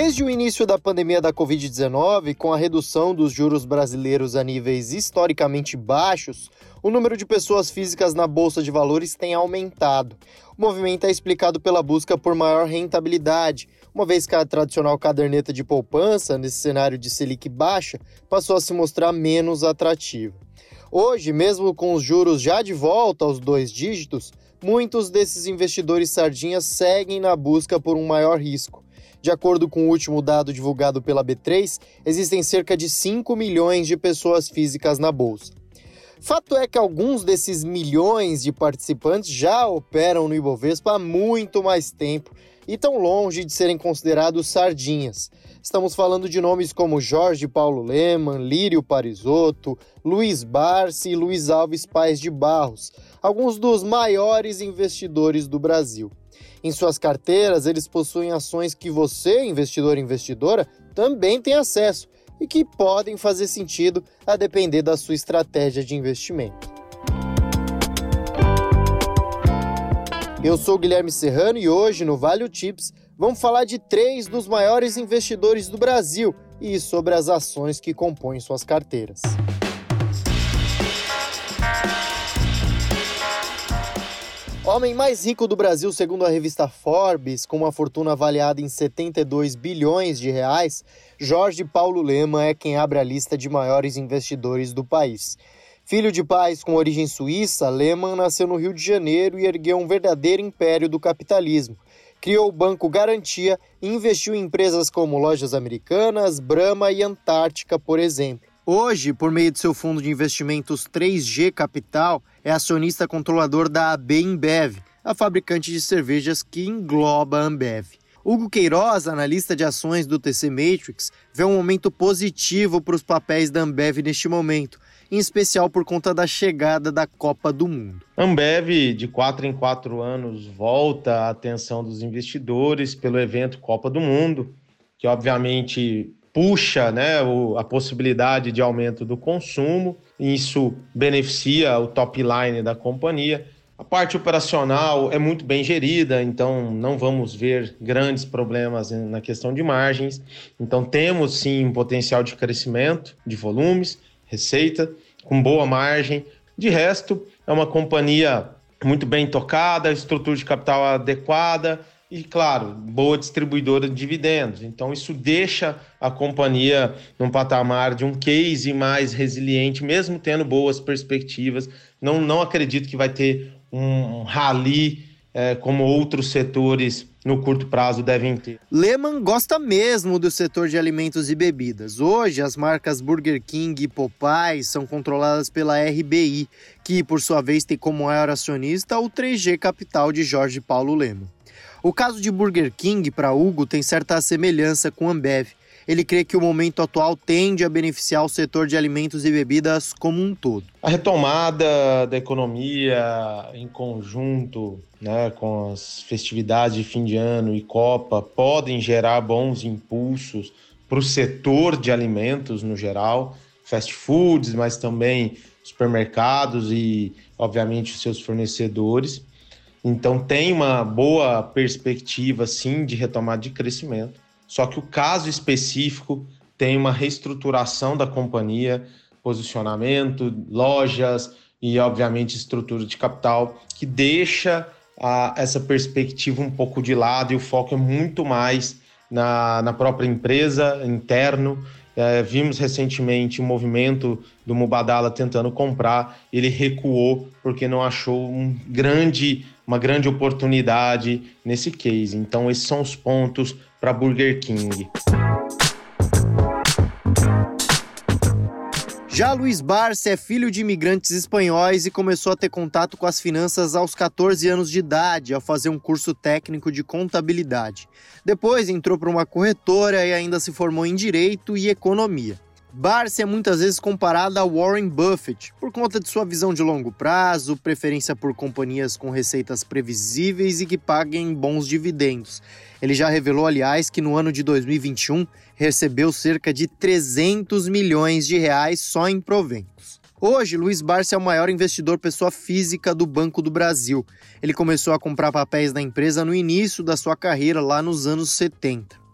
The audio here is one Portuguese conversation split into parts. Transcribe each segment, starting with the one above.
Desde o início da pandemia da Covid-19, com a redução dos juros brasileiros a níveis historicamente baixos, o número de pessoas físicas na bolsa de valores tem aumentado. O movimento é explicado pela busca por maior rentabilidade, uma vez que a tradicional caderneta de poupança, nesse cenário de Selic baixa, passou a se mostrar menos atrativa. Hoje, mesmo com os juros já de volta aos dois dígitos, muitos desses investidores sardinhas seguem na busca por um maior risco de acordo com o último dado divulgado pela B3, existem cerca de 5 milhões de pessoas físicas na bolsa. Fato é que alguns desses milhões de participantes já operam no Ibovespa há muito mais tempo e tão longe de serem considerados sardinhas. Estamos falando de nomes como Jorge Paulo Leman, Lírio Parisotto, Luiz Barsi e Luiz Alves Paes de Barros, alguns dos maiores investidores do Brasil. Em suas carteiras, eles possuem ações que você, investidor e investidora, também tem acesso e que podem fazer sentido a depender da sua estratégia de investimento. Eu sou Guilherme Serrano e hoje no Vale Tips vamos falar de três dos maiores investidores do Brasil e sobre as ações que compõem suas carteiras. Homem mais rico do Brasil, segundo a revista Forbes, com uma fortuna avaliada em 72 bilhões de reais, Jorge Paulo Lema é quem abre a lista de maiores investidores do país. Filho de pais com origem suíça, Lehman nasceu no Rio de Janeiro e ergueu um verdadeiro império do capitalismo. Criou o Banco Garantia e investiu em empresas como Lojas Americanas, Brahma e Antártica, por exemplo. Hoje, por meio de seu fundo de investimentos 3G Capital, é acionista controlador da AB InBev, a fabricante de cervejas que engloba a Ambev. Hugo Queiroz, analista de ações do TC Matrix, vê um momento positivo para os papéis da Ambev neste momento, em especial por conta da chegada da Copa do Mundo. Ambev, de quatro em quatro anos, volta a atenção dos investidores pelo evento Copa do Mundo, que obviamente puxa né, a possibilidade de aumento do consumo, isso beneficia o top line da companhia. A parte operacional é muito bem gerida, então não vamos ver grandes problemas na questão de margens. Então temos sim um potencial de crescimento de volumes, receita, com boa margem. De resto, é uma companhia muito bem tocada, estrutura de capital adequada, e, claro, boa distribuidora de dividendos. Então, isso deixa a companhia num patamar de um case mais resiliente, mesmo tendo boas perspectivas. Não, não acredito que vai ter um rally é, como outros setores no curto prazo devem ter. Lehman gosta mesmo do setor de alimentos e bebidas. Hoje, as marcas Burger King e Popeyes são controladas pela RBI, que, por sua vez, tem como maior acionista o 3G Capital de Jorge Paulo Lehman. O caso de Burger King para Hugo tem certa semelhança com Ambev. Ele crê que o momento atual tende a beneficiar o setor de alimentos e bebidas como um todo. A retomada da economia em conjunto né, com as festividades de fim de ano e Copa podem gerar bons impulsos para o setor de alimentos no geral, fast foods, mas também supermercados e, obviamente, seus fornecedores. Então tem uma boa perspectiva sim de retomada de crescimento. Só que o caso específico tem uma reestruturação da companhia, posicionamento, lojas e obviamente estrutura de capital que deixa a, essa perspectiva um pouco de lado e o foco é muito mais na, na própria empresa, interno. É, vimos recentemente o movimento do Mubadala tentando comprar, ele recuou porque não achou um grande uma grande oportunidade nesse case. Então, esses são os pontos para Burger King. Já Luiz Barça é filho de imigrantes espanhóis e começou a ter contato com as finanças aos 14 anos de idade, ao fazer um curso técnico de contabilidade. Depois entrou para uma corretora e ainda se formou em direito e economia. Barsi é muitas vezes comparado a Warren Buffett por conta de sua visão de longo prazo, preferência por companhias com receitas previsíveis e que paguem bons dividendos. Ele já revelou, aliás, que no ano de 2021 recebeu cerca de 300 milhões de reais só em proventos. Hoje, Luiz Barsi é o maior investidor pessoa física do Banco do Brasil. Ele começou a comprar papéis da empresa no início da sua carreira, lá nos anos 70.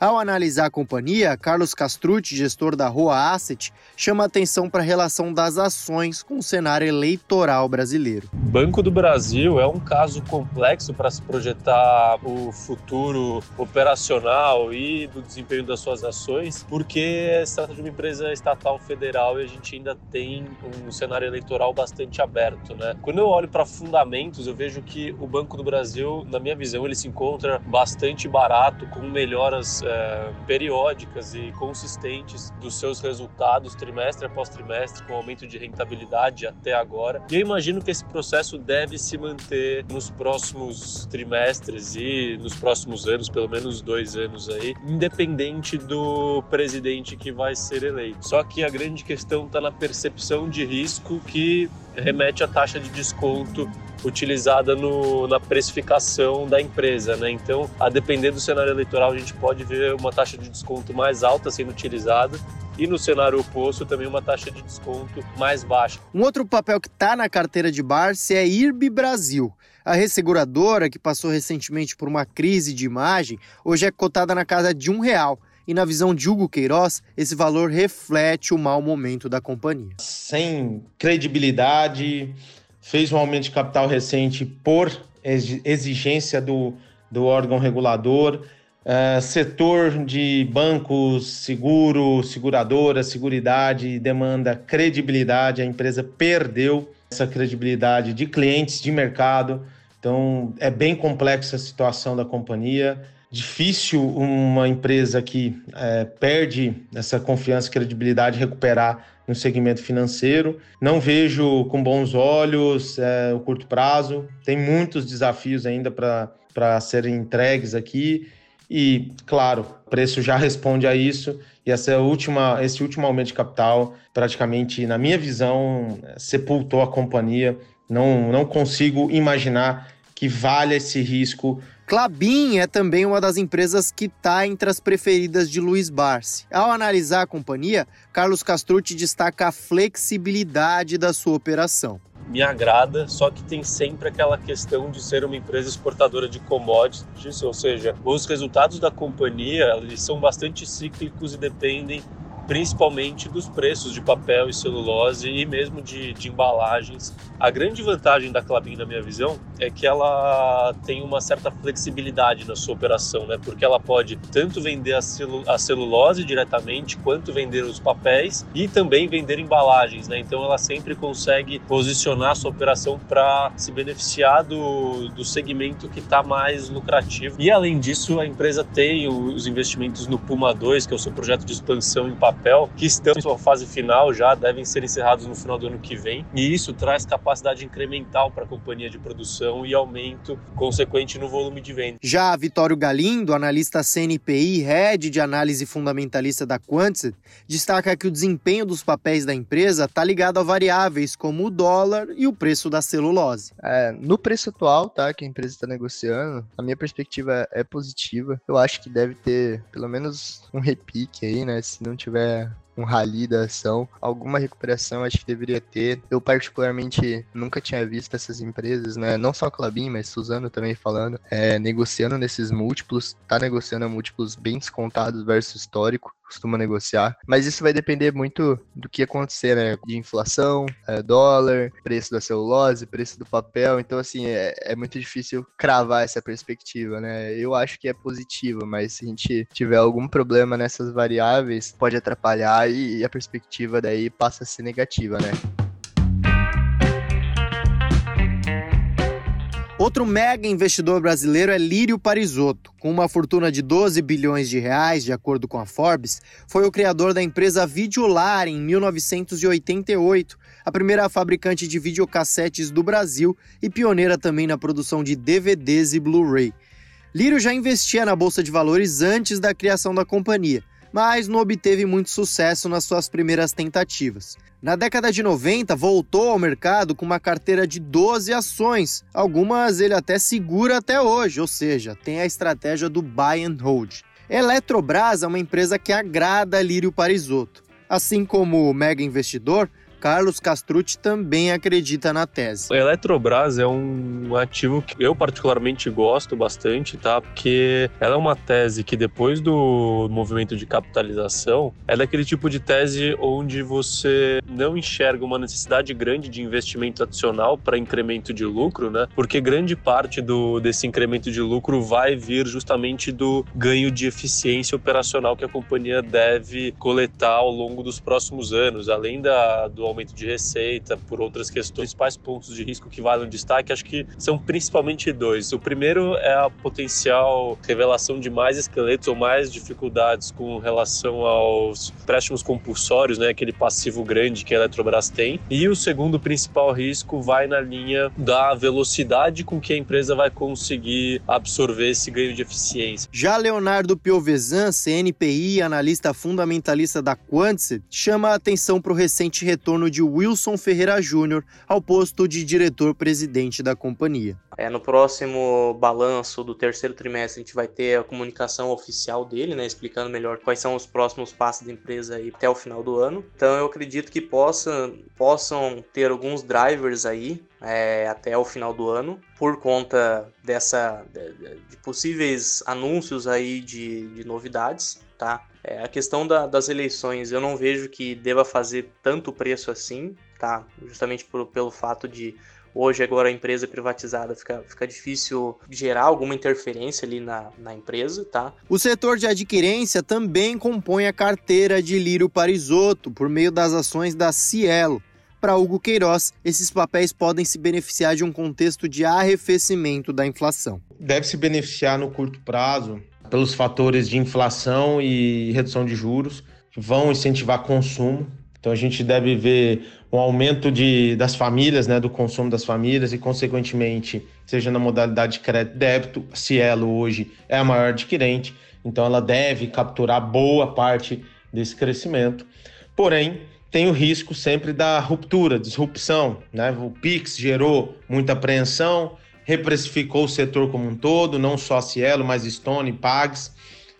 Ao analisar a companhia, Carlos Castrucci, gestor da Rua Asset, chama atenção para a relação das ações com o cenário eleitoral brasileiro. Banco do Brasil é um caso complexo para se projetar o futuro operacional e do desempenho das suas ações, porque se trata de uma empresa estatal federal e a gente ainda tem um cenário eleitoral bastante aberto. Né? Quando eu olho para fundamentos, eu vejo que o Banco do Brasil, na minha visão, ele se encontra bastante barato, com melhoras é, periódicas e consistentes dos seus resultados trimestre após trimestre, com aumento de rentabilidade até agora. E eu imagino que esse processo deve se manter nos próximos trimestres e nos próximos anos, pelo menos dois anos aí, independente do presidente que vai ser eleito. Só que a grande questão está na percepção de risco que remete à taxa de desconto utilizada no, na precificação da empresa, né? Então, a depender do cenário eleitoral, a gente pode ver uma taxa de desconto mais alta sendo utilizada e no cenário oposto também uma taxa de desconto mais baixa. Um outro papel que está na carteira de Barsi é IRB Brasil. A resseguradora, que passou recentemente por uma crise de imagem, hoje é cotada na casa de um real. E na visão de Hugo Queiroz, esse valor reflete o mau momento da companhia. Sem credibilidade, fez um aumento de capital recente por exigência do, do órgão regulador. Uh, setor de bancos, seguro, seguradora, seguridade demanda credibilidade. A empresa perdeu essa credibilidade de clientes, de mercado. Então, é bem complexa a situação da companhia. Difícil uma empresa que é, perde essa confiança e credibilidade recuperar no segmento financeiro. Não vejo com bons olhos é, o curto prazo. Tem muitos desafios ainda para serem entregues aqui. E, claro, o preço já responde a isso. E essa última, esse último aumento de capital, praticamente, na minha visão, sepultou a companhia. Não, não consigo imaginar que valha esse risco Clabin é também uma das empresas que está entre as preferidas de Luiz Barsi. Ao analisar a companhia, Carlos Castrucci destaca a flexibilidade da sua operação. Me agrada, só que tem sempre aquela questão de ser uma empresa exportadora de commodities, ou seja, os resultados da companhia eles são bastante cíclicos e dependem principalmente dos preços de papel e celulose e mesmo de, de embalagens. A grande vantagem da Clabin, na minha visão, é que ela tem uma certa flexibilidade na sua operação, né? Porque ela pode tanto vender a, celu a celulose diretamente, quanto vender os papéis e também vender embalagens, né? Então ela sempre consegue posicionar a sua operação para se beneficiar do, do segmento que está mais lucrativo. E além disso, a empresa tem os investimentos no Puma 2, que é o seu projeto de expansão em papel papel, que estão em sua fase final já, devem ser encerrados no final do ano que vem. E isso traz capacidade incremental para a companhia de produção e aumento consequente no volume de venda. Já Vitório Galindo, analista CNPI, head de análise fundamentalista da Quantset, destaca que o desempenho dos papéis da empresa está ligado a variáveis como o dólar e o preço da celulose. É, no preço atual, tá, que a empresa está negociando, a minha perspectiva é positiva. Eu acho que deve ter pelo menos um repique aí, né? Se não tiver there. Um rally da ação, alguma recuperação acho que deveria ter. Eu particularmente nunca tinha visto essas empresas, né? Não só a Clabin, mas Suzano também falando, é, negociando nesses múltiplos, tá negociando a múltiplos bem descontados versus histórico costuma negociar. Mas isso vai depender muito do que acontecer, né? De inflação, é, dólar, preço da celulose, preço do papel. Então, assim, é, é, muito difícil cravar essa perspectiva, né? Eu acho que é positivo, mas se a gente tiver algum problema nessas variáveis, pode atrapalhar e, a perspectiva daí passa a ser negativa, né? Outro mega investidor brasileiro é Lírio Parisotto. Com uma fortuna de 12 bilhões de reais, de acordo com a Forbes, foi o criador da empresa Videolar em 1988, a primeira fabricante de videocassetes do Brasil e pioneira também na produção de DVDs e Blu-ray. Lírio já investia na bolsa de valores antes da criação da companhia mas não obteve muito sucesso nas suas primeiras tentativas. Na década de 90, voltou ao mercado com uma carteira de 12 ações. Algumas ele até segura até hoje, ou seja, tem a estratégia do buy and hold. Eletrobras é uma empresa que agrada Lírio Parisotto. Assim como o mega investidor, Carlos Castrucci também acredita na tese. A Eletrobras é um ativo que eu particularmente gosto bastante, tá? Porque ela é uma tese que depois do movimento de capitalização, é daquele tipo de tese onde você não enxerga uma necessidade grande de investimento adicional para incremento de lucro, né? Porque grande parte do, desse incremento de lucro vai vir justamente do ganho de eficiência operacional que a companhia deve coletar ao longo dos próximos anos, além da, do aumento de receita, por outras questões. Os principais pontos de risco que valem destaque, acho que são principalmente dois. O primeiro é a potencial revelação de mais esqueletos ou mais dificuldades com relação aos préstimos compulsórios, né, aquele passivo grande que a Eletrobras tem. E o segundo principal risco vai na linha da velocidade com que a empresa vai conseguir absorver esse ganho de eficiência. Já Leonardo Piovesan, CNPI, analista fundamentalista da Quantset, chama a atenção para o recente retorno de Wilson Ferreira Júnior ao posto de diretor-presidente da companhia. É, no próximo balanço do terceiro trimestre, a gente vai ter a comunicação oficial dele, né, explicando melhor quais são os próximos passos da empresa aí até o final do ano. Então, eu acredito que possa, possam ter alguns drivers aí é, até o final do ano, por conta dessa de, possíveis anúncios aí de, de novidades, tá? É, a questão da, das eleições, eu não vejo que deva fazer tanto preço assim, tá? Justamente por, pelo fato de hoje agora a empresa privatizada fica, fica difícil gerar alguma interferência ali na, na empresa, tá? O setor de adquirência também compõe a carteira de Lírio Parisotto por meio das ações da Cielo. Para Hugo Queiroz, esses papéis podem se beneficiar de um contexto de arrefecimento da inflação. Deve se beneficiar no curto prazo pelos fatores de inflação e redução de juros, que vão incentivar consumo. Então a gente deve ver um aumento de, das famílias, né, do consumo das famílias e, consequentemente, seja na modalidade de crédito débito, Cielo hoje é a maior adquirente, então ela deve capturar boa parte desse crescimento. Porém, tem o risco sempre da ruptura, disrupção. Né? O Pix gerou muita apreensão, reprecificou o setor como um todo, não só a Cielo, mas Stone, Pags,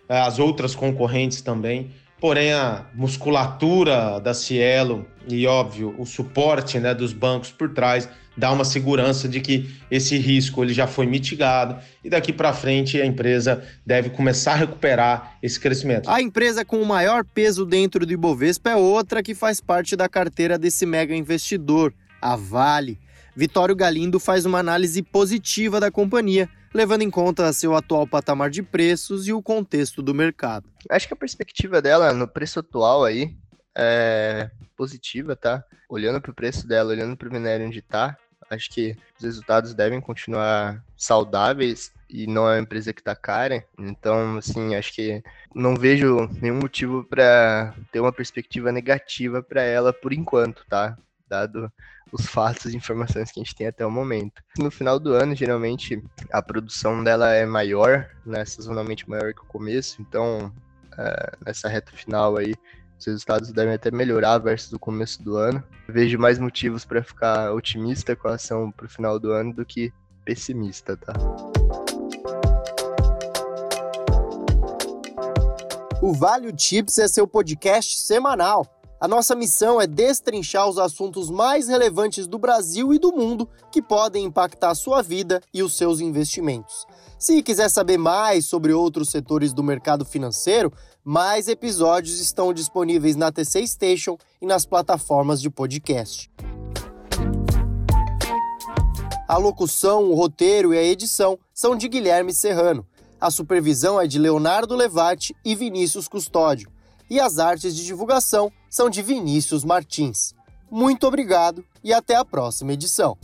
eh, as outras concorrentes também. Porém, a musculatura da Cielo e, óbvio, o suporte né, dos bancos por trás dá uma segurança de que esse risco ele já foi mitigado e daqui para frente a empresa deve começar a recuperar esse crescimento. A empresa com o maior peso dentro do Ibovespa é outra que faz parte da carteira desse mega investidor, a Vale. Vitório Galindo faz uma análise positiva da companhia, levando em conta seu atual patamar de preços e o contexto do mercado. Acho que a perspectiva dela no preço atual aí é positiva, tá? Olhando para o preço dela, olhando para o minério onde está, acho que os resultados devem continuar saudáveis e não é uma empresa que está cara. Então, assim, acho que não vejo nenhum motivo para ter uma perspectiva negativa para ela por enquanto, tá? Dado os fatos e informações que a gente tem até o momento. No final do ano, geralmente, a produção dela é maior, né, sazonalmente maior que o começo, então, é, nessa reta final aí, os resultados devem até melhorar versus o começo do ano. vejo mais motivos para ficar otimista com a ação para o final do ano do que pessimista, tá? O Value Tips é seu podcast semanal a nossa missão é destrinchar os assuntos mais relevantes do Brasil e do mundo que podem impactar sua vida e os seus investimentos. Se quiser saber mais sobre outros setores do mercado financeiro, mais episódios estão disponíveis na TC Station e nas plataformas de podcast. A locução, o roteiro e a edição são de Guilherme Serrano. A supervisão é de Leonardo Levati e Vinícius Custódio e as artes de divulgação são de Vinícius Martins. Muito obrigado e até a próxima edição.